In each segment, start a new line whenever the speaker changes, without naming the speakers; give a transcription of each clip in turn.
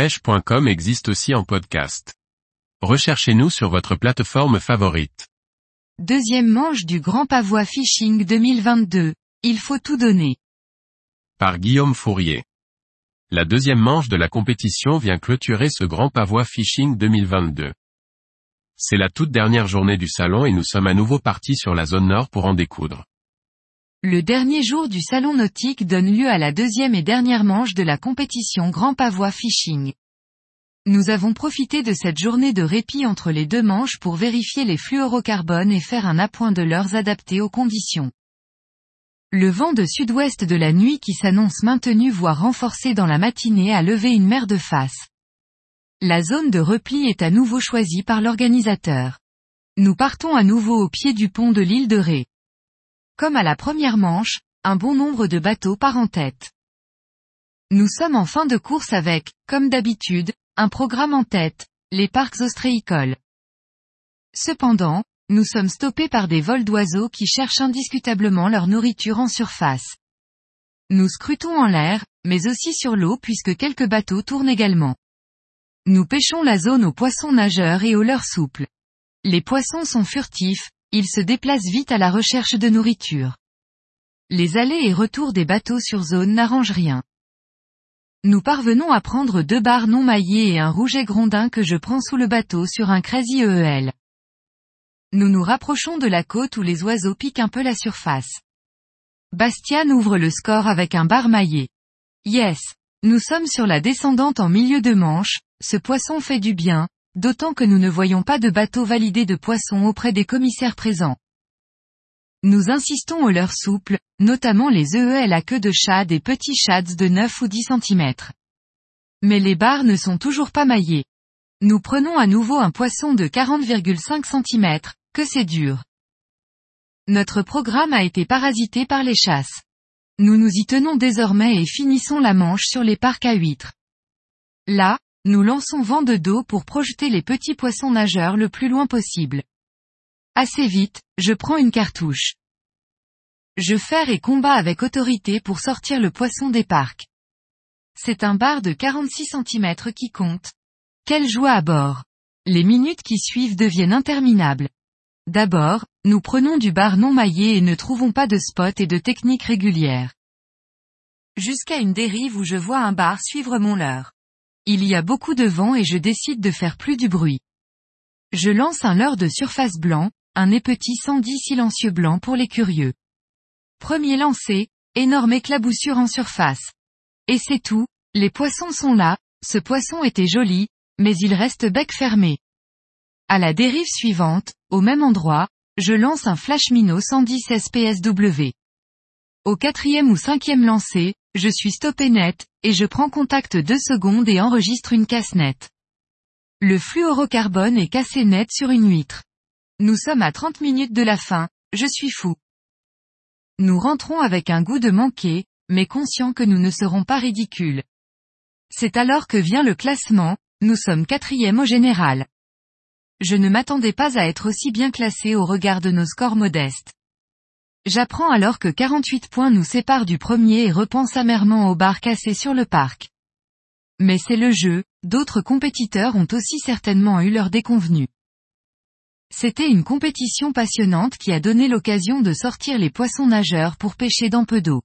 pêche.com existe aussi en podcast. Recherchez-nous sur votre plateforme favorite.
Deuxième manche du Grand Pavois Fishing 2022. Il faut tout donner.
Par Guillaume Fourier. La deuxième manche de la compétition vient clôturer ce Grand Pavois Fishing 2022. C'est la toute dernière journée du salon et nous sommes à nouveau partis sur la zone nord pour en découdre.
Le dernier jour du salon nautique donne lieu à la deuxième et dernière manche de la compétition Grand Pavois Fishing. Nous avons profité de cette journée de répit entre les deux manches pour vérifier les fluorocarbones et faire un appoint de leurs adaptés aux conditions. Le vent de sud-ouest de la nuit qui s'annonce maintenu voire renforcé dans la matinée a levé une mer de face. La zone de repli est à nouveau choisie par l'organisateur. Nous partons à nouveau au pied du pont de l'île de Ré. Comme à la première manche, un bon nombre de bateaux part en tête. Nous sommes en fin de course avec, comme d'habitude, un programme en tête, les parcs ostréicoles. Cependant, nous sommes stoppés par des vols d'oiseaux qui cherchent indiscutablement leur nourriture en surface. Nous scrutons en l'air, mais aussi sur l'eau puisque quelques bateaux tournent également. Nous pêchons la zone aux poissons nageurs et aux leurres souples. Les poissons sont furtifs, ils se déplacent vite à la recherche de nourriture. Les allées et retours des bateaux sur zone n'arrangent rien. Nous parvenons à prendre deux barres non maillées et un rouget grondin que je prends sous le bateau sur un Crazy EEL. Nous nous rapprochons de la côte où les oiseaux piquent un peu la surface. Bastian ouvre le score avec un bar maillé. Yes. Nous sommes sur la descendante en milieu de manche, ce poisson fait du bien, d'autant que nous ne voyons pas de bateau validé de poissons auprès des commissaires présents. Nous insistons aux leurres souples, notamment les EEL à queue de chat et petits shads de 9 ou 10 cm. Mais les barres ne sont toujours pas maillées. Nous prenons à nouveau un poisson de 40,5 cm, que c'est dur. Notre programme a été parasité par les chasses. Nous nous y tenons désormais et finissons la manche sur les parcs à huîtres. Là, nous lançons vent de dos pour projeter les petits poissons nageurs le plus loin possible. Assez vite, je prends une cartouche. Je ferre et combat avec autorité pour sortir le poisson des parcs. C'est un bar de 46 cm qui compte. Quelle joie à bord. Les minutes qui suivent deviennent interminables. D'abord, nous prenons du bar non maillé et ne trouvons pas de spot et de technique régulière. Jusqu'à une dérive où je vois un bar suivre mon leurre. Il y a beaucoup de vent et je décide de faire plus du bruit. Je lance un leurre de surface blanc, un épetit 110 silencieux blanc pour les curieux. Premier lancé, énorme éclaboussure en surface. Et c'est tout, les poissons sont là, ce poisson était joli, mais il reste bec fermé. À la dérive suivante, au même endroit, je lance un flash minnow 110 SPSW. Au quatrième ou cinquième lancé, je suis stoppé net, et je prends contact deux secondes et enregistre une casse nette. Le fluorocarbone est cassé net sur une huître. Nous sommes à 30 minutes de la fin, je suis fou. Nous rentrons avec un goût de manquer, mais conscient que nous ne serons pas ridicules. C'est alors que vient le classement, nous sommes quatrième au général. Je ne m'attendais pas à être aussi bien classé au regard de nos scores modestes. J'apprends alors que 48 points nous séparent du premier et repense amèrement au bar cassé sur le parc. Mais c'est le jeu, d'autres compétiteurs ont aussi certainement eu leur déconvenue. C'était une compétition passionnante qui a donné l'occasion de sortir les poissons nageurs pour pêcher dans peu d'eau.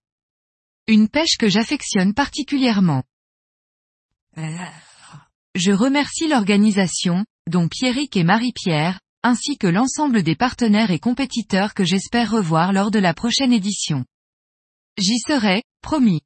Une pêche que j'affectionne particulièrement. Je remercie l'organisation, dont Pierrick et Marie-Pierre, ainsi que l'ensemble des partenaires et compétiteurs que j'espère revoir lors de la prochaine édition. J'y serai, promis.